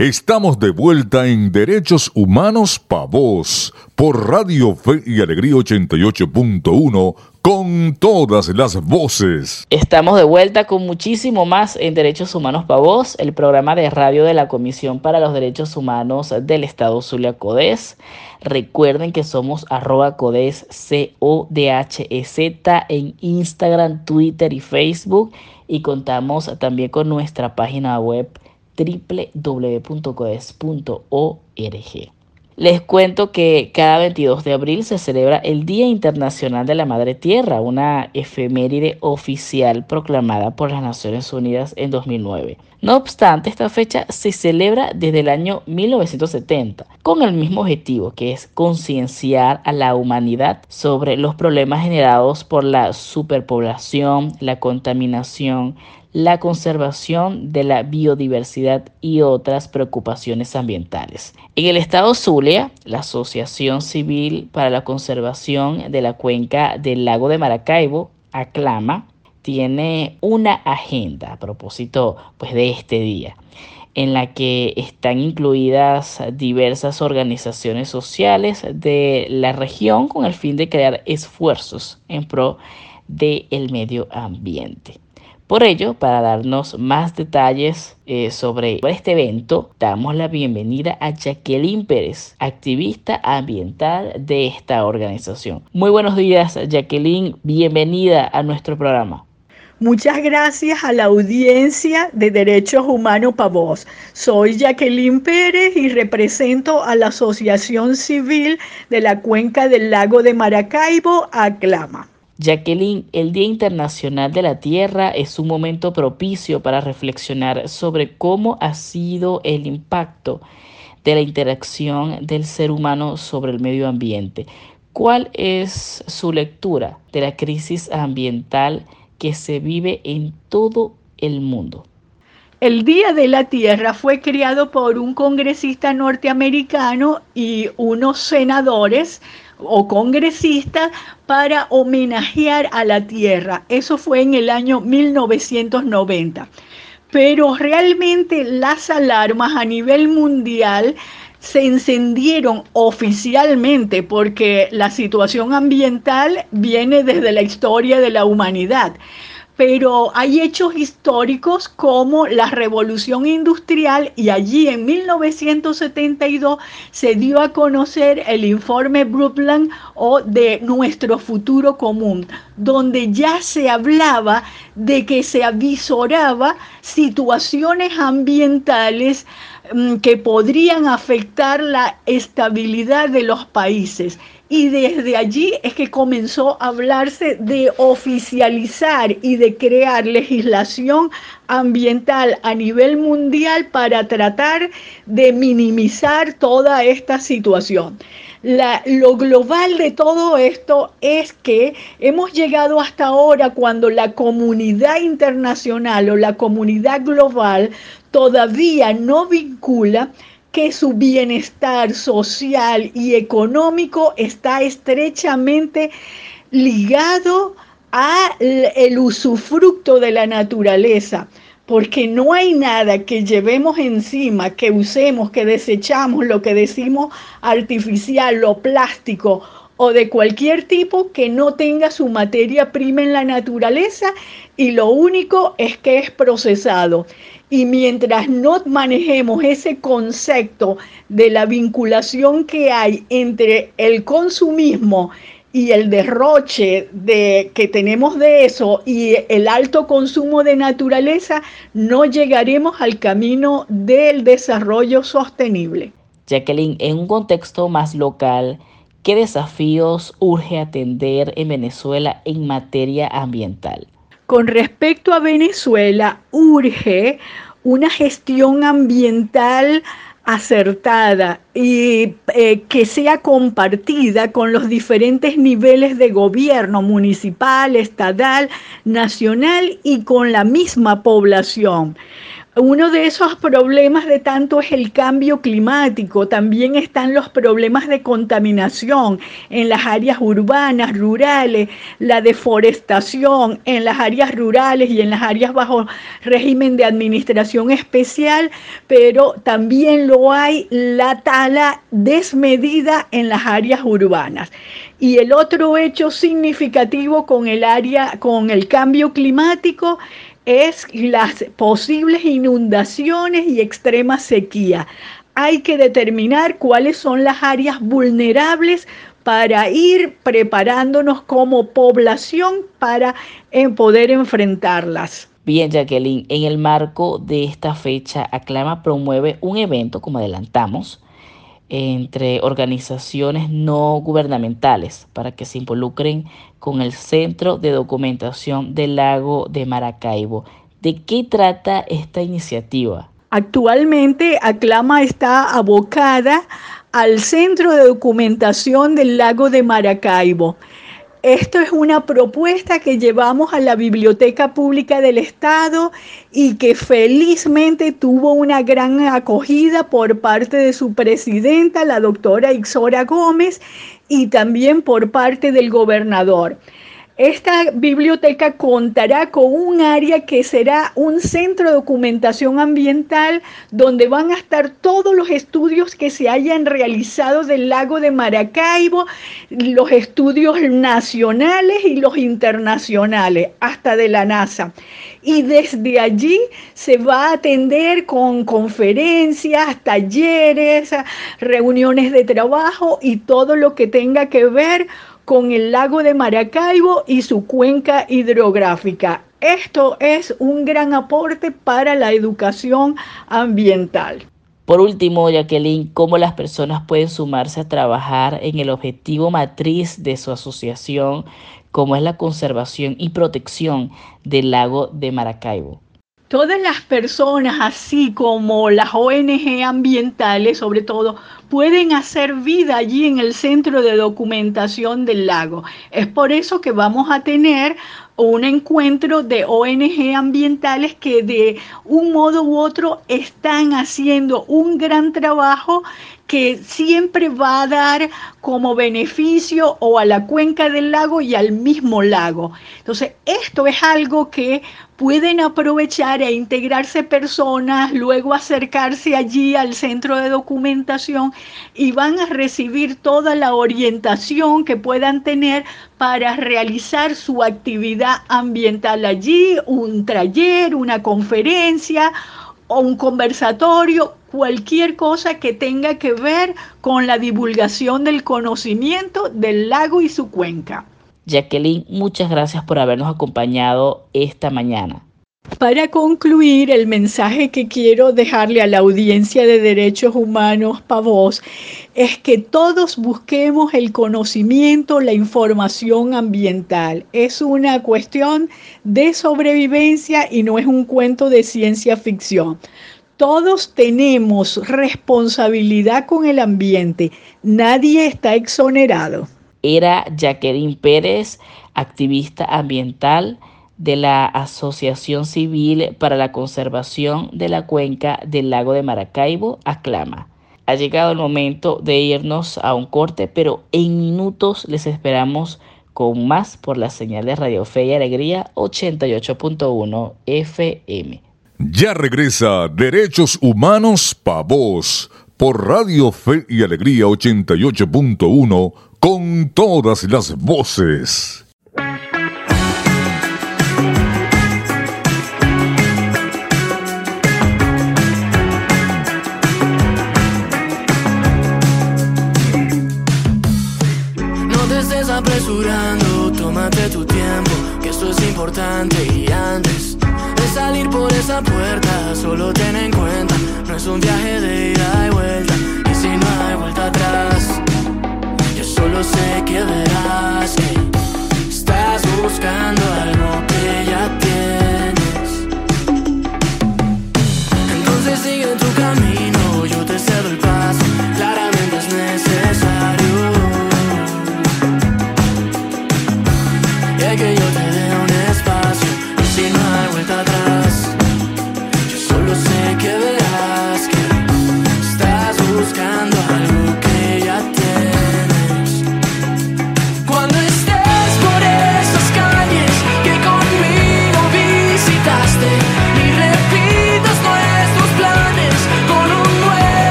Estamos de vuelta en Derechos Humanos Pa' Vos por Radio Fe y Alegría 88.1 con todas las voces. Estamos de vuelta con muchísimo más en Derechos Humanos Pa' Vos, el programa de radio de la Comisión para los Derechos Humanos del Estado Zulia Codes. Recuerden que somos arroba codes C-O-D-H-E-Z en Instagram, Twitter y Facebook y contamos también con nuestra página web www.codes.org. Les cuento que cada 22 de abril se celebra el Día Internacional de la Madre Tierra, una efeméride oficial proclamada por las Naciones Unidas en 2009. No obstante, esta fecha se celebra desde el año 1970 con el mismo objetivo, que es concienciar a la humanidad sobre los problemas generados por la superpoblación, la contaminación, la conservación de la biodiversidad y otras preocupaciones ambientales. En el estado Zulia, la Asociación Civil para la Conservación de la Cuenca del Lago de Maracaibo, ACLAMA, tiene una agenda a propósito pues, de este día en la que están incluidas diversas organizaciones sociales de la región con el fin de crear esfuerzos en pro del medio ambiente. Por ello, para darnos más detalles eh, sobre este evento, damos la bienvenida a Jacqueline Pérez, activista ambiental de esta organización. Muy buenos días, Jacqueline, bienvenida a nuestro programa. Muchas gracias a la audiencia de Derechos Humanos Pavos. Soy Jacqueline Pérez y represento a la Asociación Civil de la Cuenca del Lago de Maracaibo, ACLAMA. Jacqueline, el Día Internacional de la Tierra es un momento propicio para reflexionar sobre cómo ha sido el impacto de la interacción del ser humano sobre el medio ambiente. ¿Cuál es su lectura de la crisis ambiental que se vive en todo el mundo? El Día de la Tierra fue creado por un congresista norteamericano y unos senadores o congresistas para homenajear a la tierra. Eso fue en el año 1990. Pero realmente las alarmas a nivel mundial se encendieron oficialmente porque la situación ambiental viene desde la historia de la humanidad pero hay hechos históricos como la revolución industrial y allí en 1972 se dio a conocer el informe Brundtland o de nuestro futuro común, donde ya se hablaba de que se avisoraba situaciones ambientales mm, que podrían afectar la estabilidad de los países y desde allí es que comenzó a hablarse de oficializar y de crear legislación ambiental a nivel mundial para tratar de minimizar toda esta situación. Lo global de todo esto es que hemos llegado hasta ahora cuando la comunidad internacional o la comunidad global todavía no vincula que su bienestar social y económico está estrechamente ligado a el usufructo de la naturaleza, porque no hay nada que llevemos encima, que usemos, que desechamos, lo que decimos artificial, lo plástico o de cualquier tipo que no tenga su materia prima en la naturaleza y lo único es que es procesado. Y mientras no manejemos ese concepto de la vinculación que hay entre el consumismo y el derroche de, que tenemos de eso y el alto consumo de naturaleza, no llegaremos al camino del desarrollo sostenible. Jacqueline, en un contexto más local, ¿qué desafíos urge atender en Venezuela en materia ambiental? Con respecto a Venezuela, urge una gestión ambiental acertada y eh, que sea compartida con los diferentes niveles de gobierno municipal, estatal, nacional y con la misma población Uno de esos problemas de tanto es el cambio climático, también están los problemas de contaminación en las áreas urbanas, rurales, la deforestación en las áreas rurales y en las áreas bajo régimen de administración especial, pero también lo hay la tala desmedida en las áreas urbanas. Y el otro hecho significativo con el área con el cambio climático es las posibles inundaciones y extrema sequía. Hay que determinar cuáles son las áreas vulnerables para ir preparándonos como población para eh, poder enfrentarlas. Bien, Jacqueline, en el marco de esta fecha, Aclama promueve un evento, como adelantamos, entre organizaciones no gubernamentales para que se involucren con el Centro de Documentación del Lago de Maracaibo. ¿De qué trata esta iniciativa? Actualmente Aclama está abocada al Centro de Documentación del Lago de Maracaibo. Esto es una propuesta que llevamos a la Biblioteca Pública del Estado y que felizmente tuvo una gran acogida por parte de su presidenta, la doctora Ixora Gómez, y también por parte del gobernador. Esta biblioteca contará con un área que será un centro de documentación ambiental donde van a estar todos los estudios que se hayan realizado del lago de Maracaibo, los estudios nacionales y los internacionales, hasta de la NASA. Y desde allí se va a atender con conferencias, talleres, reuniones de trabajo y todo lo que tenga que ver con el lago de Maracaibo y su cuenca hidrográfica. Esto es un gran aporte para la educación ambiental. Por último, Jacqueline, ¿cómo las personas pueden sumarse a trabajar en el objetivo matriz de su asociación, como es la conservación y protección del lago de Maracaibo? Todas las personas, así como las ONG ambientales, sobre todo, pueden hacer vida allí en el centro de documentación del lago. Es por eso que vamos a tener un encuentro de ONG ambientales que de un modo u otro están haciendo un gran trabajo que siempre va a dar como beneficio o a la cuenca del lago y al mismo lago. Entonces, esto es algo que pueden aprovechar e integrarse personas, luego acercarse allí al centro de documentación y van a recibir toda la orientación que puedan tener para realizar su actividad ambiental allí, un taller, una conferencia o un conversatorio, cualquier cosa que tenga que ver con la divulgación del conocimiento del lago y su cuenca. Jacqueline, muchas gracias por habernos acompañado esta mañana. Para concluir, el mensaje que quiero dejarle a la audiencia de derechos humanos Pavos es que todos busquemos el conocimiento, la información ambiental. Es una cuestión de sobrevivencia y no es un cuento de ciencia ficción. Todos tenemos responsabilidad con el ambiente. Nadie está exonerado. Era Jacqueline Pérez, activista ambiental de la Asociación Civil para la Conservación de la Cuenca del Lago de Maracaibo, Aclama. Ha llegado el momento de irnos a un corte, pero en minutos les esperamos con más por la señal de Radio Fe y Alegría 88.1 FM. Ya regresa Derechos Humanos Pa' Voz por Radio Fe y Alegría 88.1 con todas las voces. y antes de salir por esa puerta, solo ten en cuenta, no es un viaje de ida y vuelta. Y si no hay vuelta atrás, solo sé que verás que estás buscando algo que ya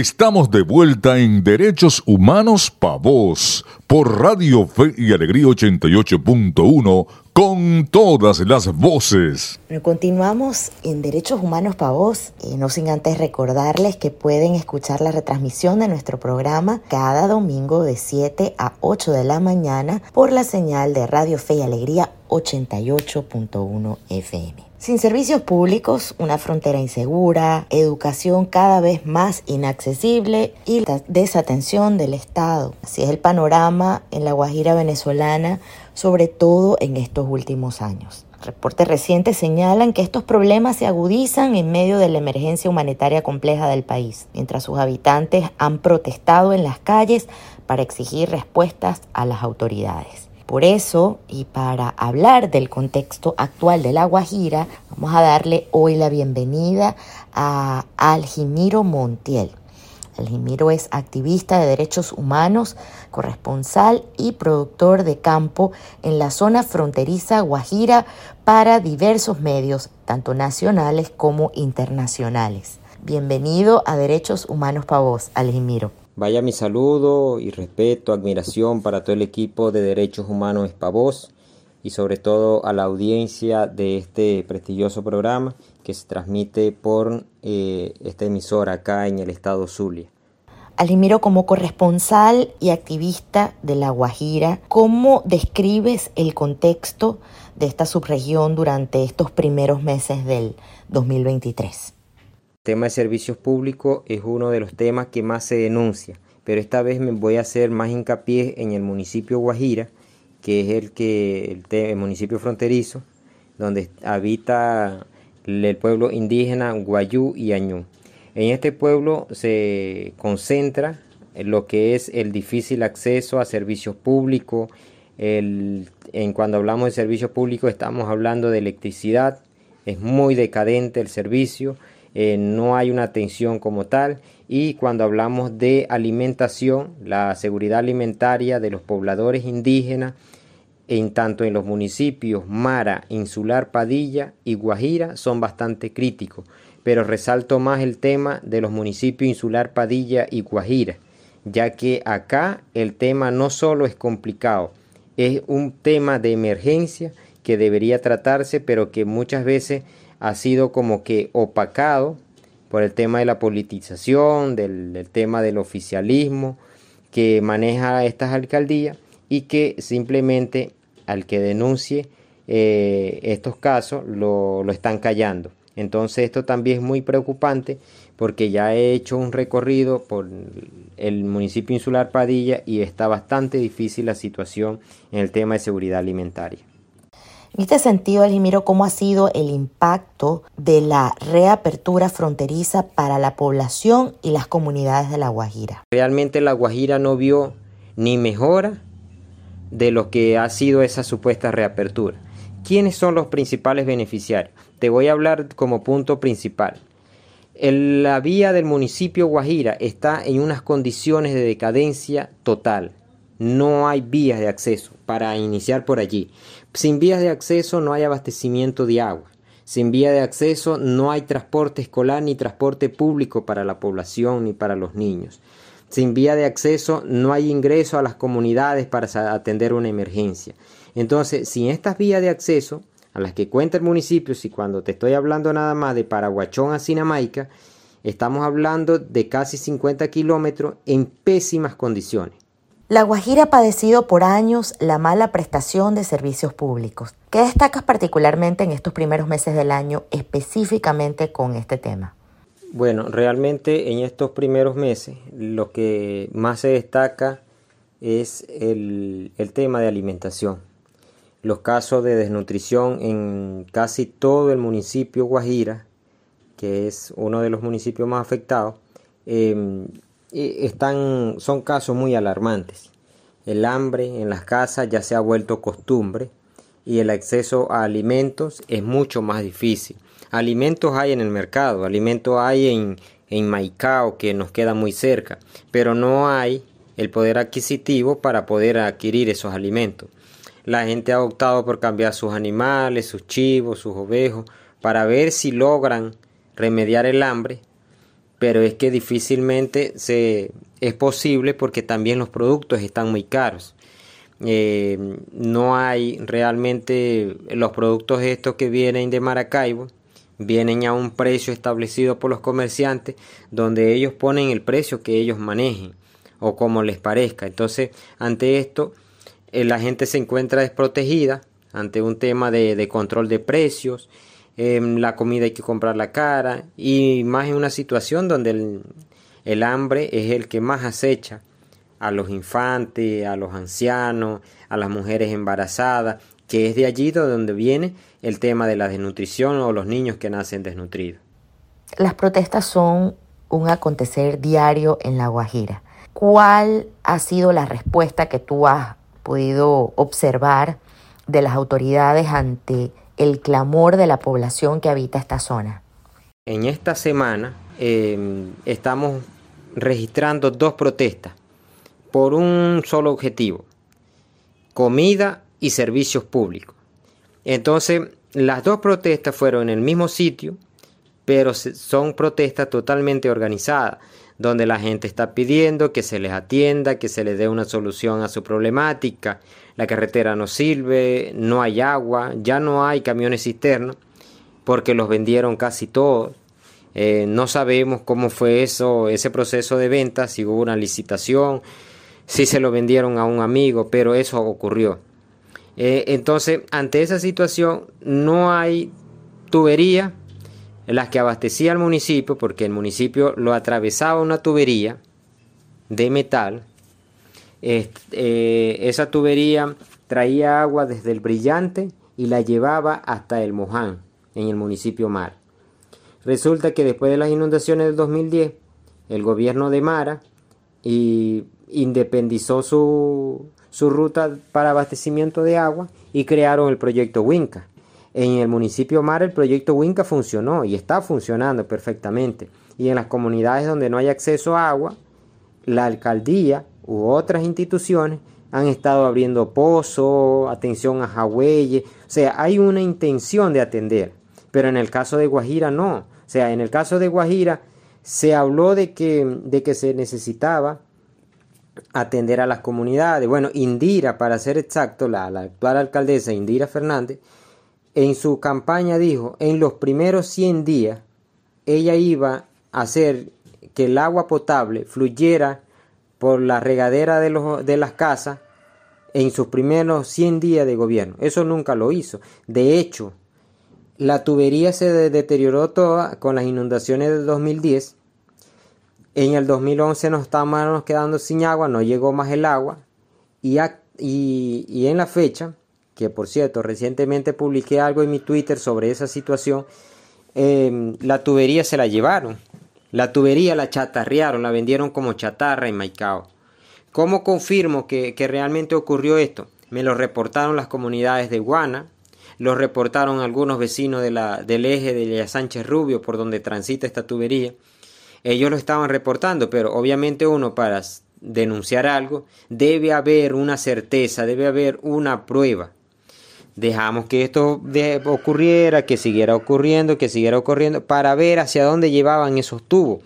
Estamos de vuelta en Derechos Humanos Pa' Vos por Radio Fe y Alegría 88.1 con todas las voces. Continuamos en Derechos Humanos para Vos, no sin antes recordarles que pueden escuchar la retransmisión de nuestro programa cada domingo de 7 a 8 de la mañana por la señal de Radio Fe y Alegría 88.1 FM. Sin servicios públicos, una frontera insegura, educación cada vez más inaccesible y desatención del Estado. Así es el panorama en la Guajira venezolana, sobre todo en estos últimos años. Reportes recientes señalan que estos problemas se agudizan en medio de la emergencia humanitaria compleja del país, mientras sus habitantes han protestado en las calles para exigir respuestas a las autoridades. Por eso, y para hablar del contexto actual de La Guajira, vamos a darle hoy la bienvenida a Aljimiro Montiel. Aljimiro es activista de derechos humanos, corresponsal y productor de campo en la zona fronteriza Guajira para diversos medios, tanto nacionales como internacionales. Bienvenido a Derechos Humanos para vos. Vaya mi saludo y respeto, admiración para todo el equipo de Derechos Humanos Espavos y sobre todo a la audiencia de este prestigioso programa que se transmite por eh, esta emisora acá en el estado Zulia. Alimiro, como corresponsal y activista de La Guajira, ¿cómo describes el contexto de esta subregión durante estos primeros meses del 2023? El tema de servicios públicos es uno de los temas que más se denuncia, pero esta vez me voy a hacer más hincapié en el municipio Guajira, que es el que el, municipio fronterizo, donde habita el pueblo indígena Guayú y Añú. En este pueblo se concentra lo que es el difícil acceso a servicios públicos. En cuando hablamos de servicios públicos estamos hablando de electricidad, es muy decadente el servicio, eh, no hay una atención como tal y cuando hablamos de alimentación, la seguridad alimentaria de los pobladores indígenas, en tanto en los municipios Mara, Insular, Padilla y Guajira son bastante críticos, pero resalto más el tema de los municipios Insular, Padilla y Guajira, ya que acá el tema no solo es complicado, es un tema de emergencia que debería tratarse, pero que muchas veces ha sido como que opacado por el tema de la politización, del, del tema del oficialismo que maneja estas alcaldías y que simplemente al que denuncie eh, estos casos lo, lo están callando. Entonces esto también es muy preocupante porque ya he hecho un recorrido por el municipio insular Padilla y está bastante difícil la situación en el tema de seguridad alimentaria. En este sentido, Alimiro, ¿cómo ha sido el impacto de la reapertura fronteriza para la población y las comunidades de La Guajira? Realmente la Guajira no vio ni mejora de lo que ha sido esa supuesta reapertura. ¿Quiénes son los principales beneficiarios? Te voy a hablar como punto principal. La vía del municipio Guajira está en unas condiciones de decadencia total. No hay vías de acceso para iniciar por allí. Sin vías de acceso no hay abastecimiento de agua. Sin vía de acceso no hay transporte escolar ni transporte público para la población ni para los niños. Sin vía de acceso no hay ingreso a las comunidades para atender una emergencia. Entonces, sin estas vías de acceso a las que cuenta el municipio, si cuando te estoy hablando nada más de Paraguachón a Sinamaica, estamos hablando de casi 50 kilómetros en pésimas condiciones. La Guajira ha padecido por años la mala prestación de servicios públicos. ¿Qué destacas particularmente en estos primeros meses del año específicamente con este tema? Bueno, realmente en estos primeros meses lo que más se destaca es el, tema de alimentación. Los casos de desnutrición en casi todo el municipio Guajira, que es uno de los municipios más afectados, eh, están, son casos muy alarmantes. El hambre en las casas ya se ha vuelto costumbre y el acceso a alimentos es mucho más difícil. Alimentos hay en el mercado, alimentos hay en, en Maicao que nos queda muy cerca, pero no hay el poder adquisitivo para poder adquirir esos alimentos. La gente ha optado por cambiar sus animales, sus chivos, sus ovejos, para ver si logran remediar el hambre pero es que difícilmente se, es posible porque también los productos están muy caros. Eh, no hay realmente los productos estos que vienen de Maracaibo, vienen a un precio establecido por los comerciantes, donde ellos ponen el precio que ellos manejen o como les parezca. Entonces, ante esto, eh, la gente se encuentra desprotegida ante un tema de, control de precios Em, la comida hay que comprarla cara y más en una situación donde el, hambre es el que más acecha a los infantes, a los ancianos, a las mujeres embarazadas, que es de allí donde viene el tema de la desnutrición o los niños que nacen desnutridos. Las protestas son un acontecer diario en La Guajira. ¿Cuál ha sido la respuesta que tú has podido observar de las autoridades ante el clamor de la población que habita esta zona? En esta semana em, estamos registrando dos protestas por un solo objetivo, comida y servicios públicos. Entonces, las dos protestas fueron en el mismo sitio, pero son protestas totalmente organizadas, donde la gente está pidiendo que se les atienda, que se les dé una solución a su problemática, la carretera no sirve, no hay agua, ya no hay camiones cisternos porque los vendieron casi todos. Eh, no sabemos cómo fue eso, ese proceso de venta, si hubo una licitación, si se lo vendieron a un amigo, pero eso ocurrió. Eh, entonces, ante esa situación, no hay tubería las que abastecía el municipio, porque el municipio lo atravesaba una tubería de metal eh, esa tubería traía agua desde el Brillante y la llevaba hasta el Moján, en el municipio Mar. Resulta que después de las inundaciones del 2010, el gobierno de Mara independizó su, su ruta para abastecimiento de agua y crearon el proyecto Winca. En el municipio Mar el proyecto Winca funcionó y está funcionando perfectamente. Y en las comunidades donde no hay acceso a agua, la alcaldía u otras instituciones han estado abriendo pozos, atención a Jagüeyes, o sea, hay una intención de atender, pero en el caso de Guajira no, o sea, en el caso de Guajira se habló de que, de que se necesitaba atender a las comunidades. Bueno, Indira, para ser exacto, la, actual alcaldesa Indira Fernández, en su campaña dijo, en los primeros 100 días, ella iba a hacer que el agua potable fluyera por la regadera de, los, de las casas en sus primeros 100 días de gobierno. Eso nunca lo hizo. De hecho, la tubería se deterioró toda con las inundaciones del 2010. En el 2011 nos estábamos quedando sin agua, no llegó más el agua. Y, en la fecha, que por cierto, recientemente publiqué algo en mi Twitter sobre esa situación, em, la tubería se la llevaron. La tubería la chatarrearon, la vendieron como chatarra en Maicao. ¿Cómo confirmo que, realmente ocurrió esto? Me lo reportaron las comunidades de Guana, lo reportaron algunos vecinos del eje de Sánchez Rubio por donde transita esta tubería. Ellos lo estaban reportando, pero obviamente uno para denunciar algo debe haber una certeza, debe haber una prueba dejamos que esto ocurriera, que siguiera ocurriendo, que siguiera ocurriendo, para ver hacia dónde llevaban esos tubos.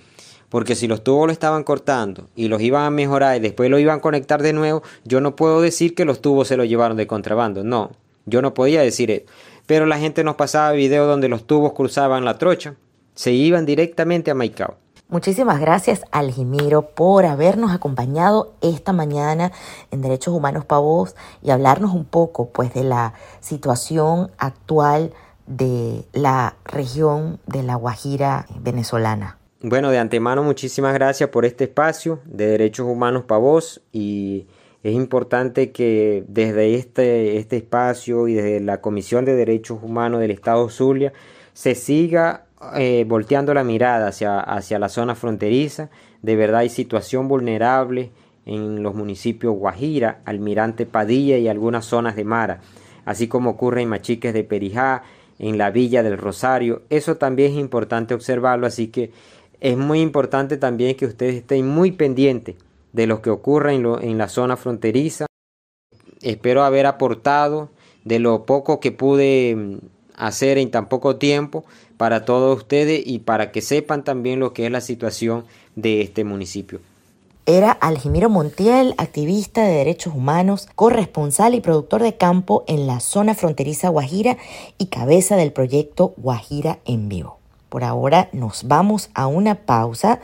Porque si los tubos lo estaban cortando y los iban a mejorar y después lo iban a conectar de nuevo, yo no puedo decir que los tubos se los llevaron de contrabando. No, yo no podía decir eso. Pero la gente nos pasaba videos donde los tubos cruzaban la trocha, se iban directamente a Maicao. Muchísimas gracias Aljimiro por habernos acompañado esta mañana en Derechos Humanos para Vos y hablarnos un poco pues de la situación actual de la región de la Guajira venezolana. Bueno, de antemano muchísimas gracias por este espacio de Derechos Humanos para Vos y es importante que desde este, este espacio y desde la Comisión de Derechos Humanos del Estado Zulia se siga eh, volteando la mirada hacia, hacia la zona fronteriza. De verdad hay situación vulnerable en los municipios Guajira, Almirante Padilla y algunas zonas de Mara, así como ocurre en Machiques de Perijá, en la Villa del Rosario. Eso también es importante observarlo, así que es muy importante también que ustedes estén muy pendientes de lo que ocurre en, en la zona fronteriza. Espero haber aportado de lo poco que pude mm, hacer en tan poco tiempo para todos ustedes y para que sepan también lo que es la situación de este municipio. Era Aljimiro Montiel, activista de derechos humanos, corresponsal y productor de campo en la zona fronteriza Guajira y cabeza del proyecto Guajira en vivo. Por ahora nos vamos a una pausa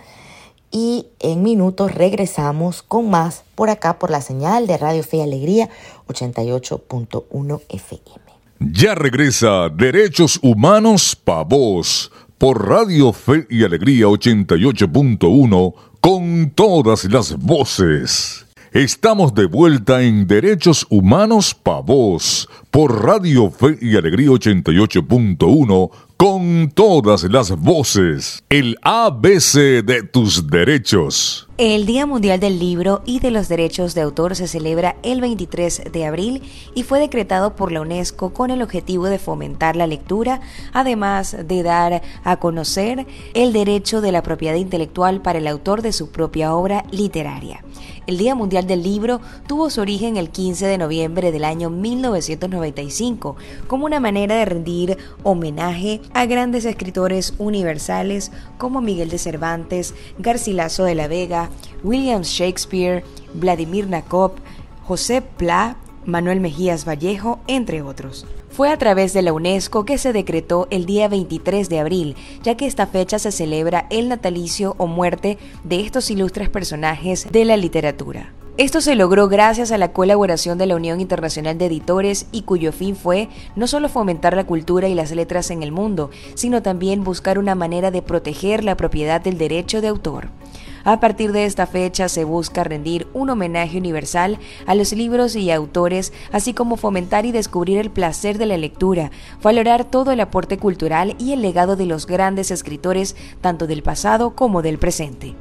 y en minutos regresamos con más por acá por la señal de Radio Fe y Alegría 88.1 FM. Ya regresa Derechos Humanos Pa' Vos por Radio Fe y Alegría 88.1 con todas las voces. Estamos de vuelta en Derechos Humanos Pa' Vos por Radio Fe y Alegría 88.1 con todas las voces. El ABC de tus derechos. El Día Mundial del Libro y de los Derechos de Autor se celebra el 23 de abril y fue decretado por la UNESCO con el objetivo de fomentar la lectura, además de dar a conocer el derecho de la propiedad intelectual para el autor de su propia obra literaria. El Día Mundial del Libro tuvo su origen el 15 de noviembre del año 1995 como una manera de rendir homenaje a grandes escritores universales como Miguel de Cervantes, Garcilaso de la Vega, William Shakespeare, Vladimir Nabokov, José Pla, Manuel Mejías Vallejo, entre otros. Fue a través de la UNESCO que se decretó el día 23 de abril, ya que esta fecha se celebra el natalicio o muerte de estos ilustres personajes de la literatura. Esto se logró gracias a la colaboración de la Unión Internacional de Editores y cuyo fin fue no solo fomentar la cultura y las letras en el mundo, sino también buscar una manera de proteger la propiedad del derecho de autor. A partir de esta fecha se busca rendir un homenaje universal a los libros y autores, así como fomentar y descubrir el placer de la lectura, valorar todo el aporte cultural y el legado de los grandes escritores tanto del pasado como del presente.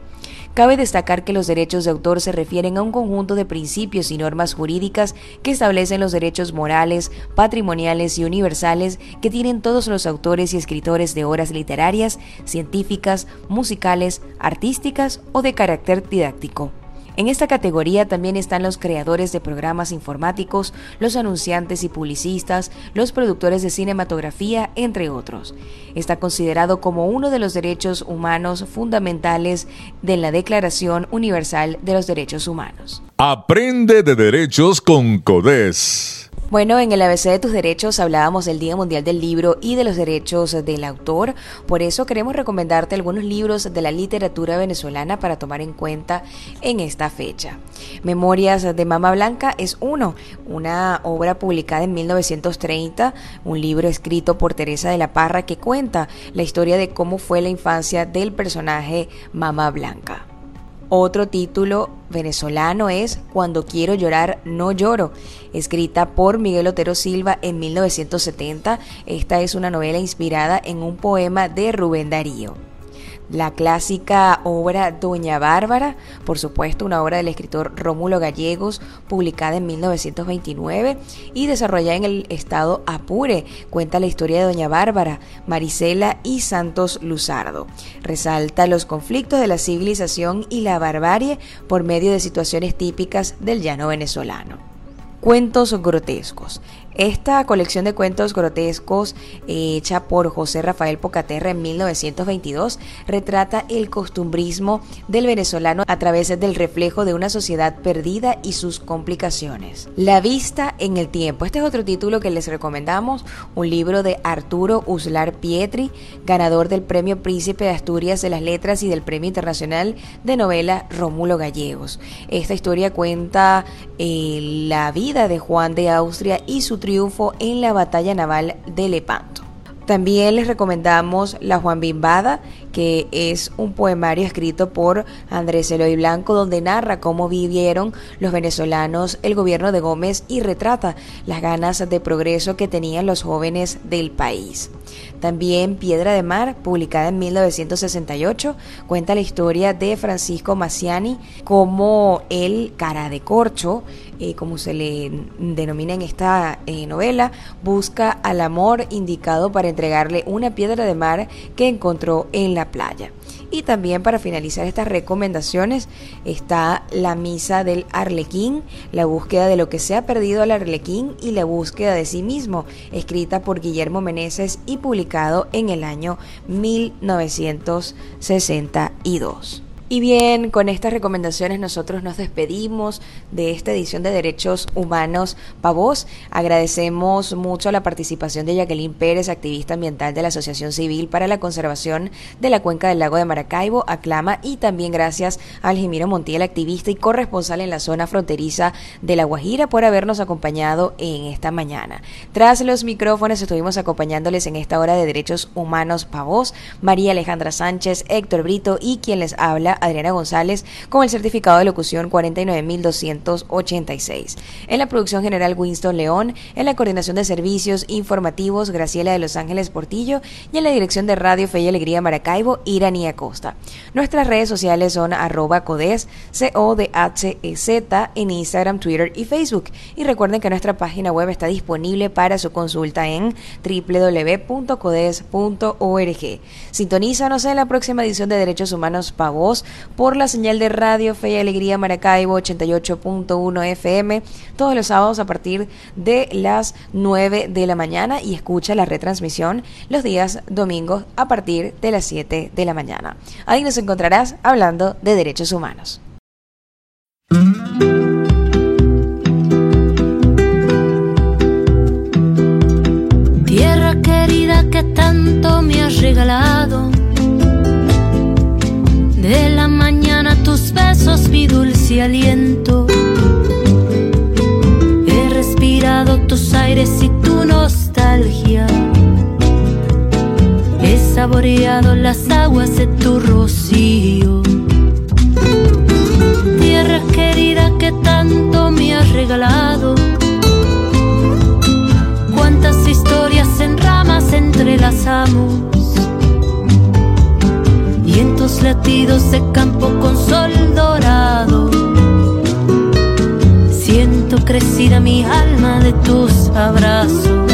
Cabe destacar que los derechos de autor se refieren a un conjunto de principios y normas jurídicas que establecen los derechos morales, patrimoniales y universales que tienen todos los autores y escritores de obras literarias, científicas, musicales, artísticas o de carácter didáctico. En esta categoría también están los creadores de programas informáticos, los anunciantes y publicistas, los productores de cinematografía, entre otros. Está considerado como uno de los derechos humanos fundamentales de la Declaración Universal de los Derechos Humanos. Aprende de derechos con CODES. Bueno, en el ABC de tus derechos hablábamos del Día Mundial del Libro y de los derechos del autor. Por eso queremos recomendarte algunos libros de la literatura venezolana para tomar en cuenta en esta fecha. Memorias de Mama Blanca es uno, una obra publicada en 1930, un libro escrito por Teresa de la Parra que cuenta la historia de cómo fue la infancia del personaje Mama Blanca. Otro título venezolano es Cuando quiero llorar, no lloro, escrita por Miguel Otero Silva en 1970. Esta es una novela inspirada en un poema de Rubén Darío la clásica obra Doña Bárbara, por supuesto una obra del escritor Rómulo Gallegos, publicada en 1929 y desarrollada en el estado Apure. Cuenta la historia de Doña Bárbara, Marisela y Santos Luzardo. Resalta los conflictos de la civilización y la barbarie por medio de situaciones típicas del llano venezolano. Cuentos grotescos. Esta colección de cuentos grotescos hecha por José Rafael Pocaterra en 1922 retrata el costumbrismo del venezolano a través del reflejo de una sociedad perdida y sus complicaciones. La vista en el tiempo. Este es otro título que les recomendamos, un libro de Arturo Uslar Pietri, ganador del Premio Príncipe de Asturias de las Letras y del Premio Internacional de Novela Rómulo Gallegos. Esta historia cuenta eh, la vida de Juan de Austria y su triunfo en la batalla naval de Lepanto. También les recomendamos La Juan Bimbada, que es un poemario escrito por Andrés Eloy Blanco, donde narra cómo vivieron los venezolanos el gobierno de Gómez y retrata las ganas de progreso que tenían los jóvenes del país. También Piedra de Mar, publicada en 1968, cuenta la historia de Francisco Maciani como el cara de corcho, eh, como se le denomina en esta eh, novela, busca al amor indicado para entregarle una piedra de mar que encontró en la playa. Y también para finalizar estas recomendaciones está la misa del Arlequín, la búsqueda de lo que se ha perdido al Arlequín y la búsqueda de sí mismo, escrita por Guillermo Meneses y publicado en el año 1962. Y bien, con estas recomendaciones nosotros nos despedimos de esta edición de Derechos Humanos Pavos. Agradecemos mucho la participación de Jacqueline Pérez, activista ambiental de la Asociación Civil para la Conservación de la Cuenca del Lago de Maracaibo, Aclama, y también gracias a Aljimiro Montiel, activista y corresponsal en la zona fronteriza de La Guajira, por habernos acompañado en esta mañana. Tras los micrófonos estuvimos acompañándoles en esta hora de Derechos Humanos Pavos, María Alejandra Sánchez, Héctor Brito y quien les habla Adriana González con el certificado de locución 49286. En la producción general Winston León, en la coordinación de servicios informativos Graciela de Los Ángeles Portillo y en la dirección de Radio Fe y Alegría Maracaibo Irani Acosta. Nuestras redes sociales son arroba codes, c o e z en Instagram, Twitter y Facebook. Y recuerden que nuestra página web está disponible para su consulta en www.codes.org. Sintonízanos en la próxima edición de Derechos Humanos Pavos por la señal de Radio Fe y Alegría Maracaibo 88.1 FM todos los sábados a partir de las 9 de la mañana y escucha la retransmisión los días domingos a partir de las 7 de la mañana. Ahí nos encontrarás hablando de derechos humanos. Dulce aliento. He respirado tus aires y tu nostalgia. He saboreado las aguas de tu rocío. Tierra querida que tanto me has regalado. Cuántas historias en ramas entrelazamos latidos de campo con sol dorado. Crecida mi alma de tus abrazos.